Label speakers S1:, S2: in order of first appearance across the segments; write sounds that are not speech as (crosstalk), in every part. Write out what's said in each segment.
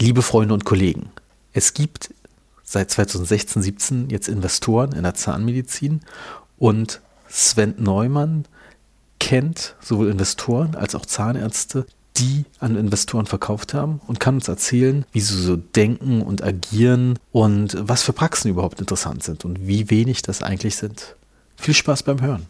S1: Liebe Freunde und Kollegen, es gibt seit 2016, 17 jetzt Investoren in der Zahnmedizin und Sven Neumann kennt sowohl Investoren als auch Zahnärzte, die an Investoren verkauft haben und kann uns erzählen, wie sie so denken und agieren und was für Praxen überhaupt interessant sind und wie wenig das eigentlich sind. Viel Spaß beim Hören.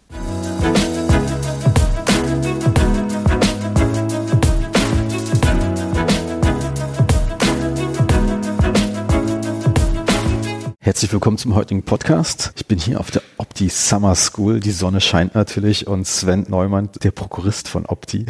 S1: Herzlich willkommen zum heutigen Podcast. Ich bin hier auf der Opti Summer School. Die Sonne scheint natürlich und Sven Neumann, der Prokurist von Opti,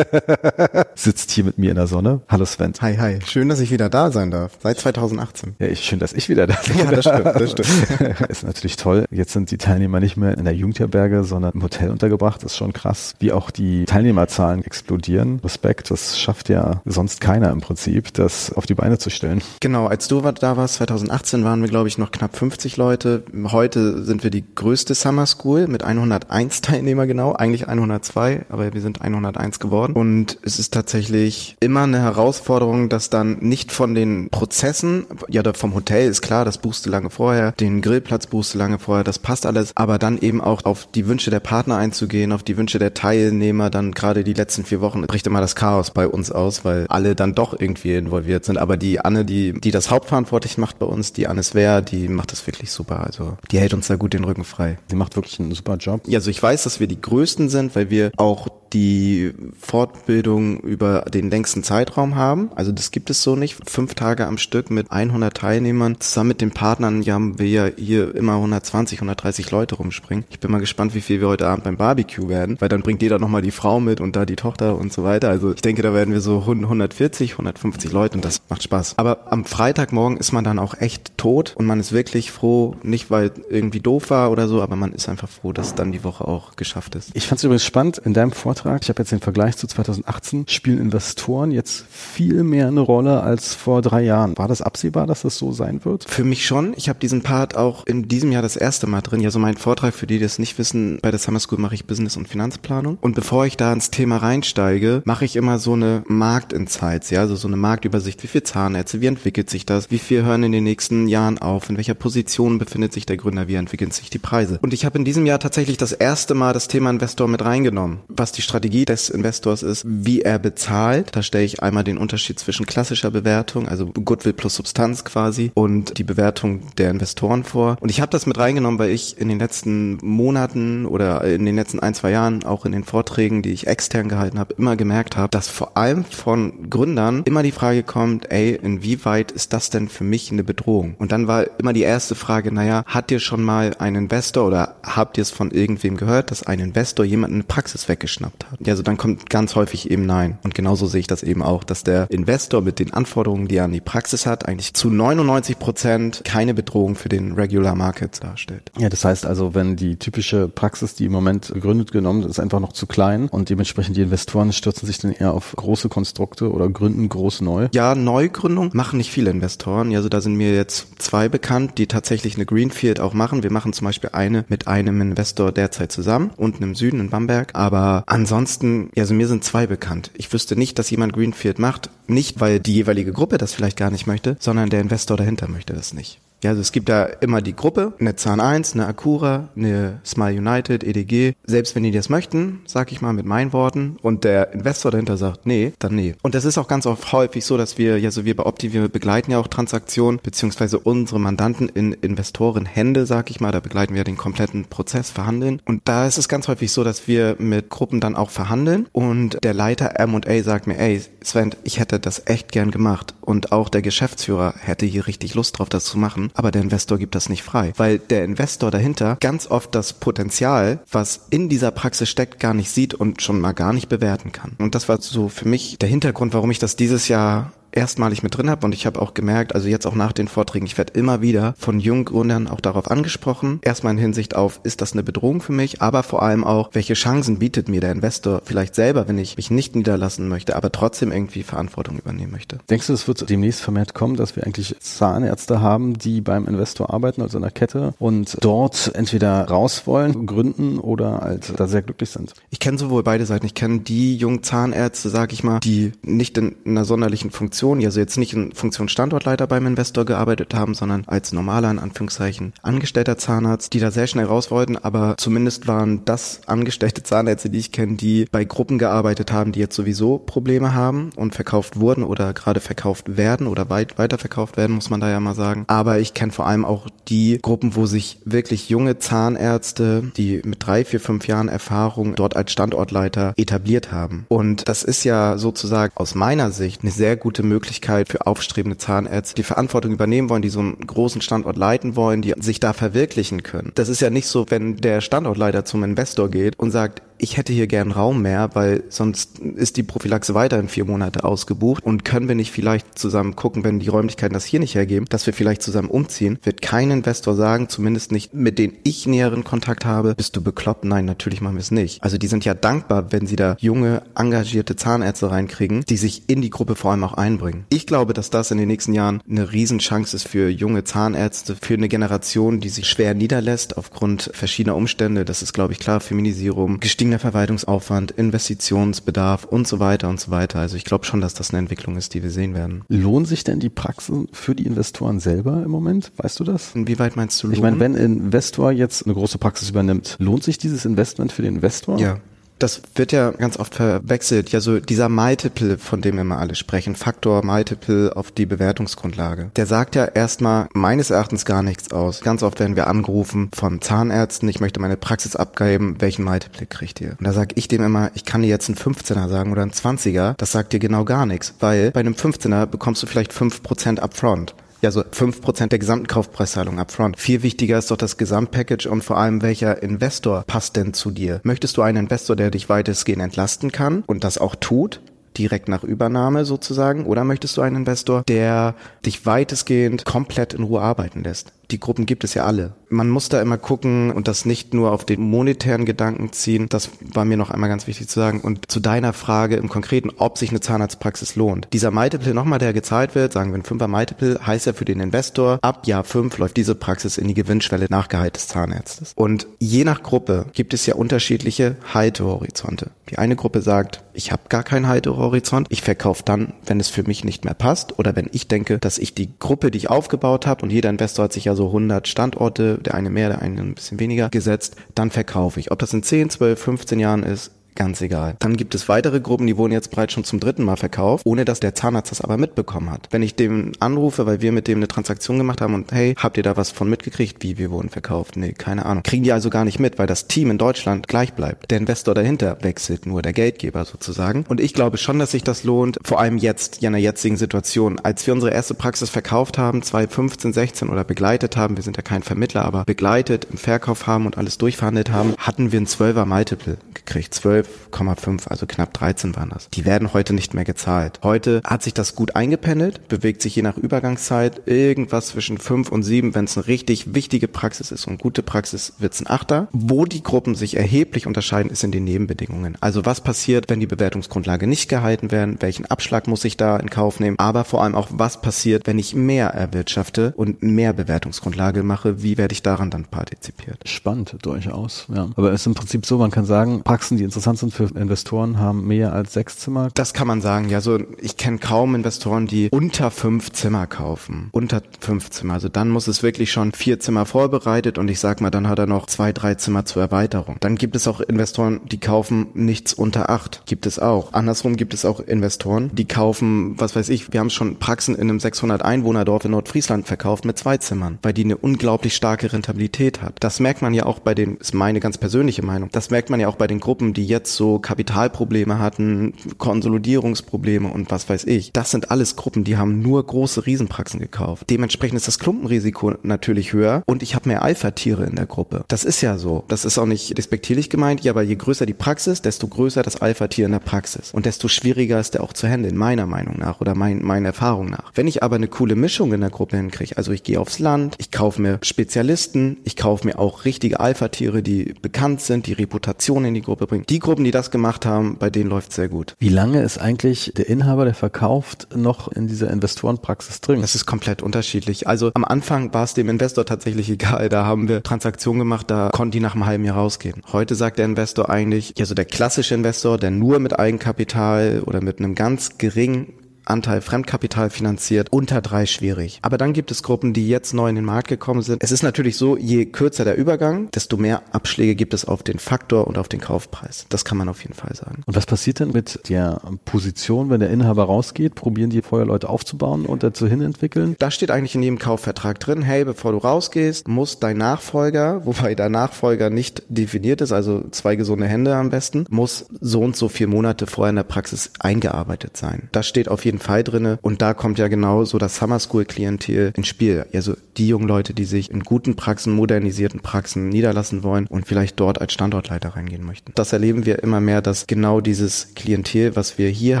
S1: (laughs) sitzt hier mit mir in der Sonne. Hallo Sven.
S2: Hi, hi. Schön, dass ich wieder da sein darf. Seit 2018.
S1: Ja, schön, dass ich wieder da bin.
S2: Ja, das stimmt, das stimmt. (laughs)
S1: ist natürlich toll. Jetzt sind die Teilnehmer nicht mehr in der Jugendherberge, sondern im Hotel untergebracht. Das ist schon krass, wie auch die Teilnehmerzahlen explodieren. Respekt, das schafft ja sonst keiner im Prinzip, das auf die Beine zu stellen.
S2: Genau, als du da warst, 2018, waren wir, glaube ich, noch knapp 50 Leute. Heute sind wir die größte Summer School mit 101 Teilnehmer genau, eigentlich 102, aber wir sind 101 geworden. Und es ist tatsächlich immer eine Herausforderung, dass dann nicht von den Prozessen, ja vom Hotel ist klar, das buchst du lange vorher, den Grillplatz buchst du lange vorher, das passt alles, aber dann eben auch auf die Wünsche der Partner einzugehen, auf die Wünsche der Teilnehmer, dann gerade die letzten vier Wochen bricht immer das Chaos bei uns aus, weil alle dann doch irgendwie involviert sind. Aber die Anne, die, die das hauptverantwortlich macht bei uns, die Anne Sver, die macht das wirklich super. Also die hält uns da gut den Rücken frei.
S1: Sie macht wirklich einen super Job.
S2: Ja, also ich weiß, dass wir die Größten sind, weil wir auch die Fortbildung über den längsten Zeitraum haben. Also das gibt es so nicht. Fünf Tage am Stück mit 100 Teilnehmern. Zusammen mit den Partnern haben wir ja hier immer 120, 130 Leute rumspringen. Ich bin mal gespannt, wie viel wir heute Abend beim Barbecue werden, weil dann bringt jeder nochmal die Frau mit und da die Tochter und so weiter. Also ich denke, da werden wir so 140, 150 Leute und das macht Spaß. Aber am Freitagmorgen ist man dann auch echt tot und man ist wirklich froh, nicht weil irgendwie doof war oder so, aber man ist einfach froh, dass dann die Woche auch geschafft ist.
S1: Ich fand es übrigens spannend, in deinem Vortrag, ich habe jetzt den Vergleich zu 2018, spielen Investoren jetzt viel mehr eine Rolle als vor drei Jahren. War das absehbar, dass das so sein wird?
S2: Für mich schon. Ich habe diesen Part auch in diesem Jahr das erste Mal drin. Ja, so mein Vortrag, für die, die das nicht wissen, bei der Summer School mache ich Business und Finanzplanung. Und bevor ich da ins Thema reinsteige, mache ich immer so eine Marktinsights, ja, also so eine Marktübersicht. Wie viel Zahnärzte, wie entwickelt sich das? Wie viel hören in den nächsten Jahren auf? In welcher Position befindet sich der Gründer? Wie entwickeln sich die Preise? Und ich habe in diesem Jahr tatsächlich das erste Mal das Thema Investor mit reingenommen. Was die Strategie des Investors ist, wie er bezahlt. Da stelle ich einmal den Unterschied zwischen klassischer Bewertung, also Goodwill plus Substanz quasi, und die Bewertung der Investoren vor. Und ich habe das mit reingenommen, weil ich in den letzten Monaten oder in den letzten ein, zwei Jahren, auch in den Vorträgen, die ich extern gehalten habe, immer gemerkt habe, dass vor allem von Gründern immer die Frage kommt, ey, inwieweit ist das denn für mich eine Bedrohung? Und dann war immer die erste Frage, naja, hat dir schon mal ein Investor oder habt ihr es von irgendwem gehört, dass ein Investor jemanden eine Praxis weggeschnappt hat? Ja, also dann kommt ganz häufig eben nein. Und genauso sehe ich das eben auch, dass der Investor mit den Anforderungen, die er an die Praxis hat, eigentlich zu 99 Prozent keine Bedrohung für den Regular Market darstellt.
S1: Ja, das heißt also, wenn die typische Praxis, die im Moment gegründet genommen ist, einfach noch zu klein und dementsprechend die Investoren stürzen sich dann eher auf große Konstrukte oder gründen groß neu.
S2: Ja, Neugründung machen nicht viele Investoren. Also da sind mir jetzt zwei bekannt, die tatsächlich eine Greenfield auch machen. Wir machen zum Beispiel eine mit einem Investor derzeit zusammen, unten im Süden in Bamberg. Aber ansonsten, also mir sind zwei bekannt. Ich wüsste nicht, dass jemand Greenfield macht. Nicht, weil die jeweilige Gruppe das vielleicht gar nicht möchte, sondern der Investor dahinter möchte das nicht. Ja, also es gibt da immer die Gruppe, eine Zahn 1, eine Acura, eine Smile United, EDG. Selbst wenn die das möchten, sag ich mal mit meinen Worten, und der Investor dahinter sagt, nee, dann nee. Und das ist auch ganz oft häufig so, dass wir, ja, so wir bei Opti, wir begleiten ja auch Transaktionen, beziehungsweise unsere Mandanten in Investorenhände, sag ich mal, da begleiten wir den kompletten Prozess, verhandeln. Und da ist es ganz häufig so, dass wir mit Gruppen dann auch verhandeln und der Leiter M&A sagt mir, ey, Sven, ich hätte das echt gern gemacht. Und auch der Geschäftsführer hätte hier richtig Lust drauf, das zu machen aber der Investor gibt das nicht frei, weil der Investor dahinter ganz oft das Potenzial, was in dieser Praxis steckt, gar nicht sieht und schon mal gar nicht bewerten kann. Und das war so für mich der Hintergrund, warum ich das dieses Jahr erstmalig mit drin habe und ich habe auch gemerkt, also jetzt auch nach den Vorträgen, ich werde immer wieder von Junggründern auch darauf angesprochen. Erstmal in Hinsicht auf, ist das eine Bedrohung für mich, aber vor allem auch, welche Chancen bietet mir der Investor vielleicht selber, wenn ich mich nicht niederlassen möchte, aber trotzdem irgendwie Verantwortung übernehmen möchte.
S1: Denkst du, es wird demnächst vermehrt kommen, dass wir eigentlich Zahnärzte haben, die beim Investor arbeiten, also in der Kette und dort entweder raus wollen, gründen oder halt da sehr glücklich sind?
S2: Ich kenne sowohl beide Seiten. Ich kenne die jungen Zahnärzte, sag ich mal, die nicht in einer sonderlichen Funktion Funktion, also jetzt nicht in Funktion Standortleiter beim Investor gearbeitet haben, sondern als normaler, in Anführungszeichen, angestellter Zahnarzt, die da sehr schnell raus wollten, aber zumindest waren das angestellte Zahnärzte, die ich kenne, die bei Gruppen gearbeitet haben, die jetzt sowieso Probleme haben und verkauft wurden oder gerade verkauft werden oder weit weiterverkauft werden, muss man da ja mal sagen. Aber ich kenne vor allem auch die Gruppen, wo sich wirklich junge Zahnärzte, die mit drei, vier, fünf Jahren Erfahrung dort als Standortleiter etabliert haben. Und das ist ja sozusagen aus meiner Sicht eine sehr gute Möglichkeit für aufstrebende Zahnärzte, die Verantwortung übernehmen wollen, die so einen großen Standort leiten wollen, die sich da verwirklichen können. Das ist ja nicht so, wenn der Standortleiter zum Investor geht und sagt, ich hätte hier gern Raum mehr, weil sonst ist die Prophylaxe weiterhin vier Monate ausgebucht und können wir nicht vielleicht zusammen gucken, wenn die Räumlichkeiten das hier nicht hergeben, dass wir vielleicht zusammen umziehen, wird kein Investor sagen, zumindest nicht mit denen ich näheren Kontakt habe, bist du bekloppt? Nein, natürlich machen wir es nicht. Also die sind ja dankbar, wenn sie da junge, engagierte Zahnärzte reinkriegen, die sich in die Gruppe vor allem auch einbringen. Ich glaube, dass das in den nächsten Jahren eine Riesenchance ist für junge Zahnärzte, für eine Generation, die sich schwer niederlässt aufgrund verschiedener Umstände. Das ist, glaube ich, klar, Feminisierung, gestiegene Verwaltungsaufwand, Investitionsbedarf und so weiter und so weiter. Also ich glaube schon, dass das eine Entwicklung ist, die wir sehen werden.
S1: Lohnen sich denn die Praxen für die Investoren selber im Moment? Weißt du das?
S2: Inwieweit meinst du
S1: lohnen? Ich meine, wenn ein Investor jetzt eine große Praxis übernimmt, lohnt sich dieses Investment für den Investor?
S2: Ja, das wird ja ganz oft verwechselt. Ja, so dieser Multiple, von dem immer alle sprechen, Faktor Multiple auf die Bewertungsgrundlage. Der sagt ja erstmal meines Erachtens gar nichts aus. Ganz oft werden wir angerufen von Zahnärzten, ich möchte meine Praxis abgeben, welchen Multiple kriegt ihr? Und da sage ich dem immer, ich kann dir jetzt einen 15er sagen oder einen 20er. Das sagt dir genau gar nichts, weil bei einem 15er bekommst du vielleicht 5% upfront. Ja, so fünf Prozent der gesamten Kaufpreiszahlung upfront. Viel wichtiger ist doch das Gesamtpackage und vor allem, welcher Investor passt denn zu dir? Möchtest du einen Investor, der dich weitestgehend entlasten kann und das auch tut? direkt nach Übernahme sozusagen? Oder möchtest du einen Investor, der dich weitestgehend komplett in Ruhe arbeiten lässt? Die Gruppen gibt es ja alle man muss da immer gucken und das nicht nur auf den monetären Gedanken ziehen. Das war mir noch einmal ganz wichtig zu sagen. Und zu deiner Frage im Konkreten, ob sich eine Zahnarztpraxis lohnt. Dieser Multiple nochmal, der gezahlt wird, sagen wir ein Fünfer Multiple, heißt ja für den Investor, ab Jahr fünf läuft diese Praxis in die Gewinnschwelle nach Gehalt des Zahnarztes. Und je nach Gruppe gibt es ja unterschiedliche Haltehorizonte. Die eine Gruppe sagt, ich habe gar keinen Haltehorizont, ich verkaufe dann, wenn es für mich nicht mehr passt oder wenn ich denke, dass ich die Gruppe, die ich aufgebaut habe und jeder Investor hat sich ja so 100 Standorte der eine mehr, der eine ein bisschen weniger gesetzt, dann verkaufe ich. Ob das in 10, 12, 15 Jahren ist, ganz egal. Dann gibt es weitere Gruppen, die wurden jetzt bereits schon zum dritten Mal verkauft, ohne dass der Zahnarzt das aber mitbekommen hat. Wenn ich dem anrufe, weil wir mit dem eine Transaktion gemacht haben und hey, habt ihr da was von mitgekriegt? Wie, wir wurden verkauft? Nee, keine Ahnung. Kriegen die also gar nicht mit, weil das Team in Deutschland gleich bleibt. Der Investor dahinter wechselt nur, der Geldgeber sozusagen. Und ich glaube schon, dass sich das lohnt, vor allem jetzt, in der jetzigen Situation. Als wir unsere erste Praxis verkauft haben, 2015, 16 oder begleitet haben, wir sind ja kein Vermittler, aber begleitet, im Verkauf haben und alles durchverhandelt haben, hatten wir ein 12er Multiple gekriegt. 12 12,5, also knapp 13 waren das. Die werden heute nicht mehr gezahlt. Heute hat sich das gut eingependelt, bewegt sich je nach Übergangszeit irgendwas zwischen 5 und 7. Wenn es eine richtig wichtige Praxis ist und gute Praxis, wird es ein Achter. Wo die Gruppen sich erheblich unterscheiden, ist in den Nebenbedingungen. Also was passiert, wenn die Bewertungsgrundlage nicht gehalten werden? Welchen Abschlag muss ich da in Kauf nehmen? Aber vor allem auch, was passiert, wenn ich mehr erwirtschafte und mehr Bewertungsgrundlage mache? Wie werde ich daran dann partizipiert?
S1: Spannend, durchaus. Ja. Aber es ist im Prinzip so, man kann sagen, Praxen, die interessant sind für Investoren haben mehr als sechs Zimmer?
S2: Das kann man sagen. Ja, so ich kenne kaum Investoren, die unter fünf Zimmer kaufen. Unter fünf Zimmer. Also dann muss es wirklich schon vier Zimmer vorbereitet und ich sag mal, dann hat er noch zwei, drei Zimmer zur Erweiterung. Dann gibt es auch Investoren, die kaufen nichts unter acht. Gibt es auch. Andersrum gibt es auch Investoren, die kaufen, was weiß ich, wir haben schon Praxen in einem 600 Einwohnerdorf in Nordfriesland verkauft mit zwei Zimmern, weil die eine unglaublich starke Rentabilität hat. Das merkt man ja auch bei den, ist meine ganz persönliche Meinung, das merkt man ja auch bei den Gruppen, die jetzt so Kapitalprobleme hatten, Konsolidierungsprobleme und was weiß ich. Das sind alles Gruppen, die haben nur große Riesenpraxen gekauft. Dementsprechend ist das Klumpenrisiko natürlich höher und ich habe mehr Alpha-Tiere in der Gruppe. Das ist ja so. Das ist auch nicht respektierlich gemeint, ja, aber je größer die Praxis, desto größer das Alpha-Tier in der Praxis und desto schwieriger ist der auch zu handeln, meiner Meinung nach oder mein, meiner Erfahrung nach. Wenn ich aber eine coole Mischung in der Gruppe hinkriege, also ich gehe aufs Land, ich kaufe mir Spezialisten, ich kaufe mir auch richtige Alpha-Tiere, die bekannt sind, die Reputation in die Gruppe bringen. Die Gruppen, die das gemacht haben, bei denen läuft sehr gut.
S1: Wie lange ist eigentlich der Inhaber, der verkauft, noch in dieser Investorenpraxis drin?
S2: Das ist komplett unterschiedlich. Also am Anfang war es dem Investor tatsächlich (laughs) egal. Da haben wir Transaktionen gemacht, da konnten die nach einem halben Jahr rausgehen. Heute sagt der Investor eigentlich, ja so der klassische Investor, der nur mit Eigenkapital oder mit einem ganz geringen Anteil Fremdkapital finanziert, unter drei schwierig. Aber dann gibt es Gruppen, die jetzt neu in den Markt gekommen sind. Es ist natürlich so, je kürzer der Übergang, desto mehr Abschläge gibt es auf den Faktor und auf den Kaufpreis. Das kann man auf jeden Fall sagen.
S1: Und was passiert denn mit der Position, wenn der Inhaber rausgeht? Probieren die vorher Leute aufzubauen und dazu hin entwickeln?
S2: Da steht eigentlich in jedem Kaufvertrag drin, hey, bevor du rausgehst, muss dein Nachfolger, (laughs) wobei dein Nachfolger nicht definiert ist, also zwei gesunde Hände am besten, muss so und so vier Monate vorher in der Praxis eingearbeitet sein. Das steht auf jeden Fall drinne und da kommt ja genau so das Summer School Klientel ins Spiel. Also die jungen Leute, die sich in guten Praxen, modernisierten Praxen niederlassen wollen und vielleicht dort als Standortleiter reingehen möchten. Das erleben wir immer mehr, dass genau dieses Klientel, was wir hier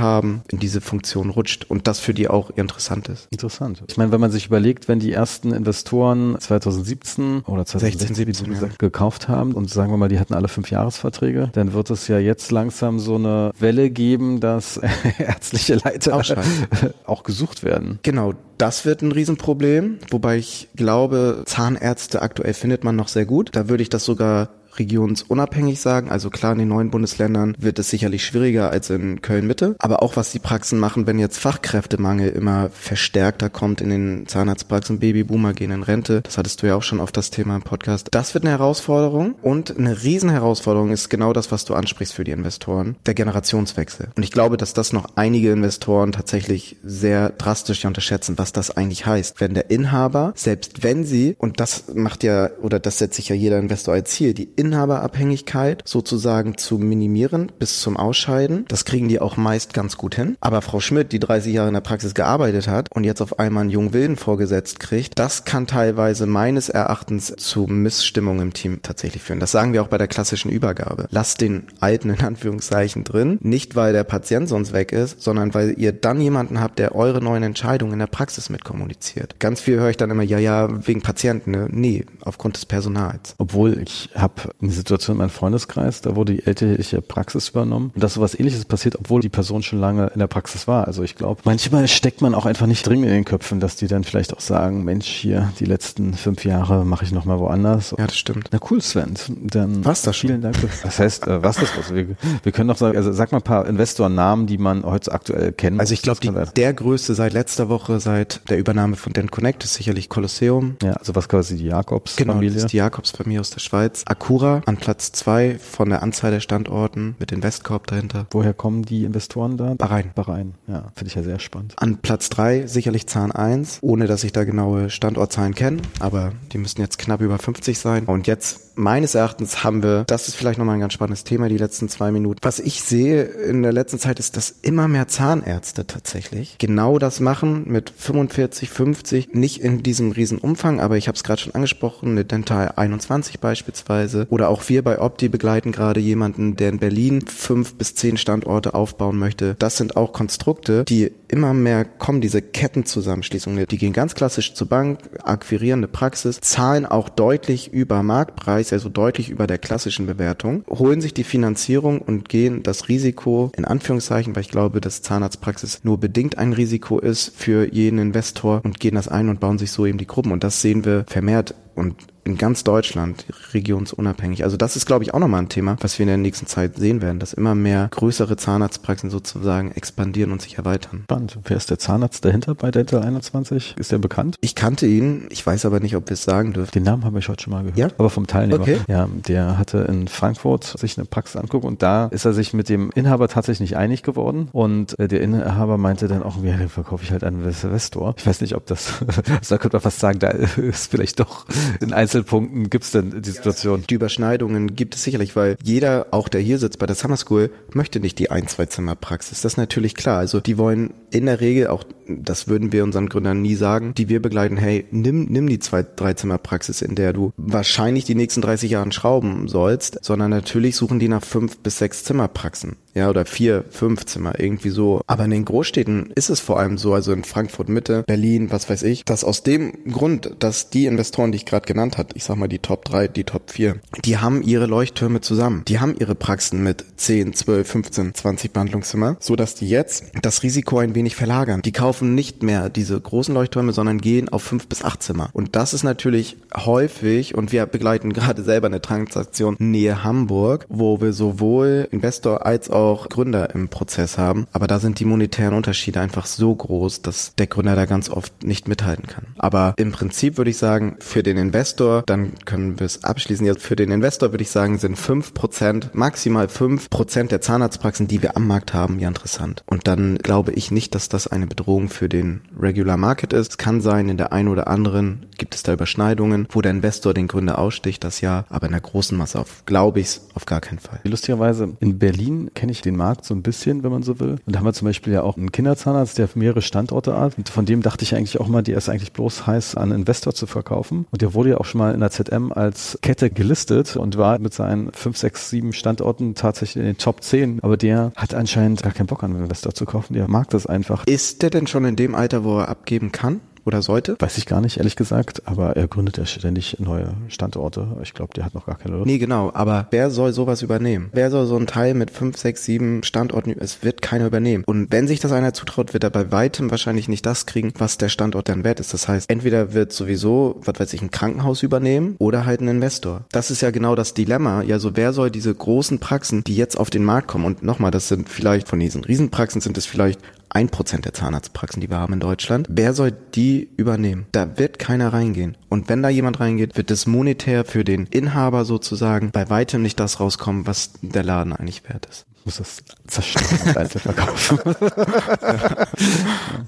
S2: haben, in diese Funktion rutscht und das für die auch interessant ist.
S1: Interessant. Ich meine, wenn man sich überlegt, wenn die ersten Investoren 2017 oder 2016 17, ja. gekauft haben und sagen wir mal, die hatten alle fünf Jahresverträge, dann wird es ja jetzt langsam so eine Welle geben, dass (laughs) ärztliche Leiter (laughs) (laughs) auch gesucht werden.
S2: Genau, das wird ein Riesenproblem, wobei ich glaube, Zahnärzte aktuell findet man noch sehr gut. Da würde ich das sogar regionsunabhängig sagen. Also klar, in den neuen Bundesländern wird es sicherlich schwieriger als in Köln-Mitte. Aber auch was die Praxen machen, wenn jetzt Fachkräftemangel immer verstärkter kommt in den Zahnarztpraxen, Babyboomer gehen in Rente. Das hattest du ja auch schon auf das Thema im Podcast. Das wird eine Herausforderung und eine Riesenherausforderung ist genau das, was du ansprichst für die Investoren, der Generationswechsel. Und ich glaube, dass das noch einige Investoren tatsächlich sehr drastisch unterschätzen, was das eigentlich heißt. Wenn der Inhaber, selbst wenn sie, und das macht ja, oder das setzt sich ja jeder Investor als Ziel, die Inhaberabhängigkeit sozusagen zu minimieren bis zum Ausscheiden. Das kriegen die auch meist ganz gut hin. Aber Frau Schmidt, die 30 Jahre in der Praxis gearbeitet hat und jetzt auf einmal einen jungen Wilden vorgesetzt kriegt, das kann teilweise meines Erachtens zu Missstimmung im Team tatsächlich führen. Das sagen wir auch bei der klassischen Übergabe. Lasst den Alten in Anführungszeichen drin, nicht weil der Patient sonst weg ist, sondern weil ihr dann jemanden habt, der eure neuen Entscheidungen in der Praxis mitkommuniziert. Ganz viel höre ich dann immer, ja, ja, wegen Patienten. Ne? Nee, aufgrund des Personals.
S1: Obwohl ich habe eine Situation in meinem Freundeskreis, da wurde die elterliche Praxis übernommen und dass sowas ähnliches passiert, obwohl die Person schon lange in der Praxis war. Also ich glaube, manchmal steckt man auch einfach nicht dringend in den Köpfen, dass die dann vielleicht auch sagen, Mensch, hier die letzten fünf Jahre mache ich nochmal woanders.
S2: Ja, das stimmt.
S1: Na cool, Sven. Dann
S2: was das
S1: vielen Dank. Das heißt, äh, was das? Also wir, wir können doch sagen, also sag mal ein paar Investorennamen, die man heute aktuell kennt.
S2: Also ich glaube, der größte seit letzter Woche, seit der Übernahme von Den Connect ist sicherlich Kolosseum.
S1: Ja, also was quasi die Jakobs-Familie.
S2: Genau, das ist die Jakobs-Familie aus der Schweiz. Akku Acura an Platz zwei von der Anzahl der Standorten mit den Westkorb dahinter.
S1: Woher kommen die Investoren da?
S2: Bahrain.
S1: Bahrain, ja, finde ich ja sehr spannend.
S2: An Platz drei sicherlich Zahn 1, ohne dass ich da genaue Standortzahlen kenne, aber die müssten jetzt knapp über 50 sein. Und jetzt meines Erachtens haben wir, das ist vielleicht nochmal ein ganz spannendes Thema, die letzten zwei Minuten. Was ich sehe in der letzten Zeit ist, dass immer mehr Zahnärzte tatsächlich genau das machen mit 45, 50, nicht in diesem riesen Umfang, aber ich habe es gerade schon angesprochen, eine Dental 21 beispielsweise, Weise. Oder auch wir bei Opti begleiten gerade jemanden, der in Berlin fünf bis zehn Standorte aufbauen möchte. Das sind auch Konstrukte, die immer mehr kommen, diese Kettenzusammenschließungen. Die gehen ganz klassisch zur Bank, akquirieren eine Praxis, zahlen auch deutlich über Marktpreis, also deutlich über der klassischen Bewertung, holen sich die Finanzierung und gehen das Risiko, in Anführungszeichen, weil ich glaube, dass Zahnarztpraxis nur bedingt ein Risiko ist für jeden Investor und gehen das ein und bauen sich so eben die Gruppen. Und das sehen wir vermehrt und in ganz Deutschland, regionsunabhängig. Also das ist, glaube ich, auch nochmal ein Thema, was wir in der nächsten Zeit sehen werden, dass immer mehr größere Zahnarztpraxen sozusagen expandieren und sich erweitern.
S1: Spannend. Wer ist der Zahnarzt dahinter bei Dental 21? Ist der bekannt?
S2: Ich kannte ihn, ich weiß aber nicht, ob wir es sagen dürfen.
S1: Den Namen habe ich heute schon mal gehört.
S2: Ja?
S1: Aber vom Teilnehmer.
S2: Okay.
S1: Ja, der hatte in Frankfurt sich eine Praxis angucken und da ist er sich mit dem Inhaber tatsächlich nicht einig geworden und äh, der Inhaber meinte dann auch, ja, den verkaufe ich halt an Investor. Ich weiß nicht, ob das, da könnte man fast sagen, da ist vielleicht doch ein Einzelpunkten gibt es denn die Situation?
S2: Die Überschneidungen gibt es sicherlich, weil jeder, auch der hier sitzt bei der Summer School, möchte nicht die ein, zwei Zimmer Praxis. Das ist natürlich klar. Also die wollen in der Regel auch, das würden wir unseren Gründern nie sagen, die wir begleiten, hey, nimm, nimm die zwei, drei Zimmer Praxis, in der du wahrscheinlich die nächsten 30 Jahre schrauben sollst, sondern natürlich suchen die nach fünf bis sechs Zimmerpraxen. Ja, oder vier, fünf Zimmer, irgendwie so. Aber in den Großstädten ist es vor allem so, also in Frankfurt Mitte, Berlin, was weiß ich, dass aus dem Grund, dass die Investoren, die ich gerade genannt hat, ich sag mal die Top 3, die Top 4, die haben ihre Leuchttürme zusammen. Die haben ihre Praxen mit 10, 12, 15, 20 Behandlungszimmer, so dass die jetzt das Risiko ein wenig verlagern. Die kaufen nicht mehr diese großen Leuchttürme, sondern gehen auf fünf bis acht Zimmer. Und das ist natürlich häufig, und wir begleiten (laughs) gerade selber eine Transaktion Nähe Hamburg, wo wir sowohl Investor als auch Gründer im Prozess haben. Aber da sind die monetären Unterschiede einfach so groß, dass der Gründer da ganz oft nicht mithalten kann. Aber im Prinzip würde ich sagen, für den Investor, dann können wir es abschließen, jetzt für den Investor würde ich sagen, sind fünf Prozent, maximal fünf Prozent der Zahnarztpraxen, die wir am Markt haben, ja interessant. Und dann glaube ich nicht, dass das eine Bedrohung für den Regular Market ist. Es kann sein, in der einen oder anderen gibt es da Überschneidungen, wo der Investor den Gründer aussticht, das ja, aber in der großen Masse auf, glaube ich, auf gar keinen Fall.
S1: Lustigerweise, in Berlin kenne ich den Markt so ein bisschen, wenn man so will. Und da haben wir zum Beispiel ja auch einen Kinderzahnarzt, der mehrere Standorte hat. Und von dem dachte ich eigentlich auch mal, die ist eigentlich bloß heiß, an Investor zu verkaufen. Und der wurde ja auch schon mal in der ZM als Kette gelistet und war mit seinen fünf, sechs, sieben Standorten tatsächlich in den Top 10. Aber der hat anscheinend gar keinen Bock an Investor zu kaufen. Der mag das einfach.
S2: Ist der denn schon in dem Alter, wo er abgeben kann? Oder sollte?
S1: Weiß ich gar nicht, ehrlich gesagt, aber er gründet ja ständig neue Standorte. Ich glaube, der hat noch gar keine Lust.
S2: Nee, genau, aber wer soll sowas übernehmen? Wer soll so ein Teil mit fünf, sechs, sieben Standorten, es wird keiner übernehmen. Und wenn sich das einer zutraut, wird er bei weitem wahrscheinlich nicht das kriegen, was der Standort dann wert ist. Das heißt, entweder wird sowieso, was weiß ich, ein Krankenhaus übernehmen oder halt ein Investor. Das ist ja genau das Dilemma. Ja, so wer soll diese großen Praxen, die jetzt auf den Markt kommen und nochmal, das sind vielleicht von diesen Riesenpraxen sind es vielleicht ein Prozent der Zahnarztpraxen, die wir haben in Deutschland. Wer soll die übernehmen? Da wird keiner reingehen. Und wenn da jemand reingeht, wird es monetär für den Inhaber sozusagen bei weitem nicht das rauskommen, was der Laden eigentlich wert ist
S1: muss das zerstören einzeln verkaufen. (laughs)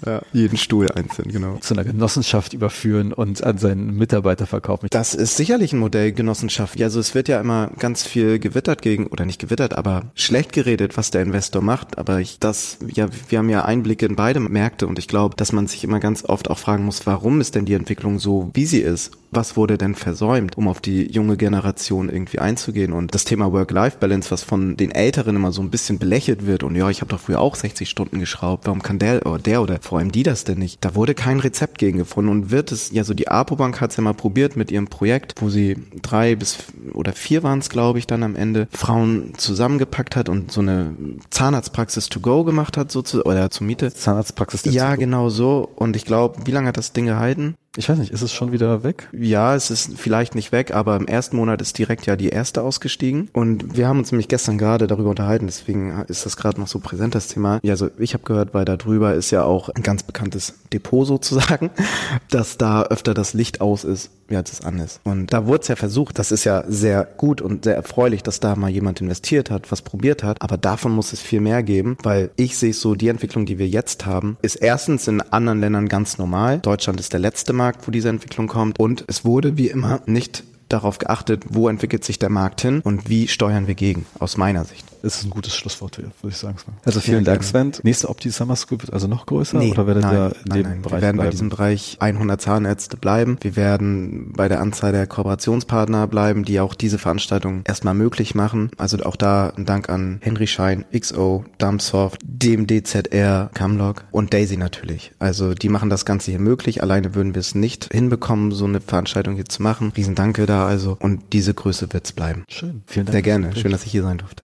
S2: ja. ja. jeden Stuhl einzeln, genau.
S1: Zu einer Genossenschaft überführen und an seinen Mitarbeiter verkaufen.
S2: Das ist sicherlich ein Modell Genossenschaft. Also es wird ja immer ganz viel gewittert gegen, oder nicht gewittert, aber schlecht geredet, was der Investor macht. Aber ich, das, ja, wir haben ja Einblicke in beide Märkte und ich glaube, dass man sich immer ganz oft auch fragen muss, warum ist denn die Entwicklung so, wie sie ist? was wurde denn versäumt, um auf die junge Generation irgendwie einzugehen. Und das Thema Work-Life-Balance, was von den Älteren immer so ein bisschen belächelt wird und ja, ich habe doch früher auch 60 Stunden geschraubt, warum kann der oder der oder vor allem die das denn nicht? Da wurde kein Rezept gegen gefunden und wird es, ja so die APO-Bank hat es ja mal probiert mit ihrem Projekt, wo sie drei bis oder vier waren es, glaube ich, dann am Ende, Frauen zusammengepackt hat und so eine Zahnarztpraxis to go gemacht hat, so zu, oder zur Miete.
S1: Zahnarztpraxis.
S2: Ja, genau so. Und ich glaube, wie lange hat das Ding gehalten?
S1: Ich weiß nicht, ist es schon wieder weg?
S2: Ja, es ist vielleicht nicht weg, aber im ersten Monat ist direkt ja die erste ausgestiegen. Und wir haben uns nämlich gestern gerade darüber unterhalten, deswegen ist das gerade noch so präsent, das Thema. Ja, also ich habe gehört, weil da drüber ist ja auch ein ganz bekanntes Depot sozusagen, (laughs) dass da öfter das Licht aus ist, als es an ist. Und da wurde es ja versucht, das ist ja sehr gut und sehr erfreulich, dass da mal jemand investiert hat, was probiert hat, aber davon muss es viel mehr geben, weil ich sehe so, die Entwicklung, die wir jetzt haben, ist erstens in anderen Ländern ganz normal. Deutschland ist der letzte Markt, wo diese Entwicklung kommt. Und es wurde wie immer nicht darauf geachtet, wo entwickelt sich der Markt hin und wie steuern wir gegen, aus meiner Sicht.
S1: Das ist ein gutes Schlusswort, würde ich sagen. Also vielen ja, Dank, Sven. Nächste Opti Summer School wird also noch größer
S2: nee,
S1: oder werdet
S2: nein,
S1: ihr in
S2: nein,
S1: dem
S2: nein.
S1: Bereich
S2: Wir werden
S1: bleiben?
S2: bei diesem Bereich 100 Zahnärzte bleiben. Wir werden bei der Anzahl der Kooperationspartner bleiben, die auch diese Veranstaltung erstmal möglich machen. Also auch da ein Dank an Henry Schein, XO, Dumpsoft, dem DZR, Camlog und Daisy natürlich. Also die machen das Ganze hier möglich. Alleine würden wir es nicht hinbekommen, so eine Veranstaltung hier zu machen. Riesendanke da also. Und diese Größe wird's bleiben.
S1: Schön. Vielen Dank.
S2: Sehr gerne. Schön, dass ich hier sein durfte.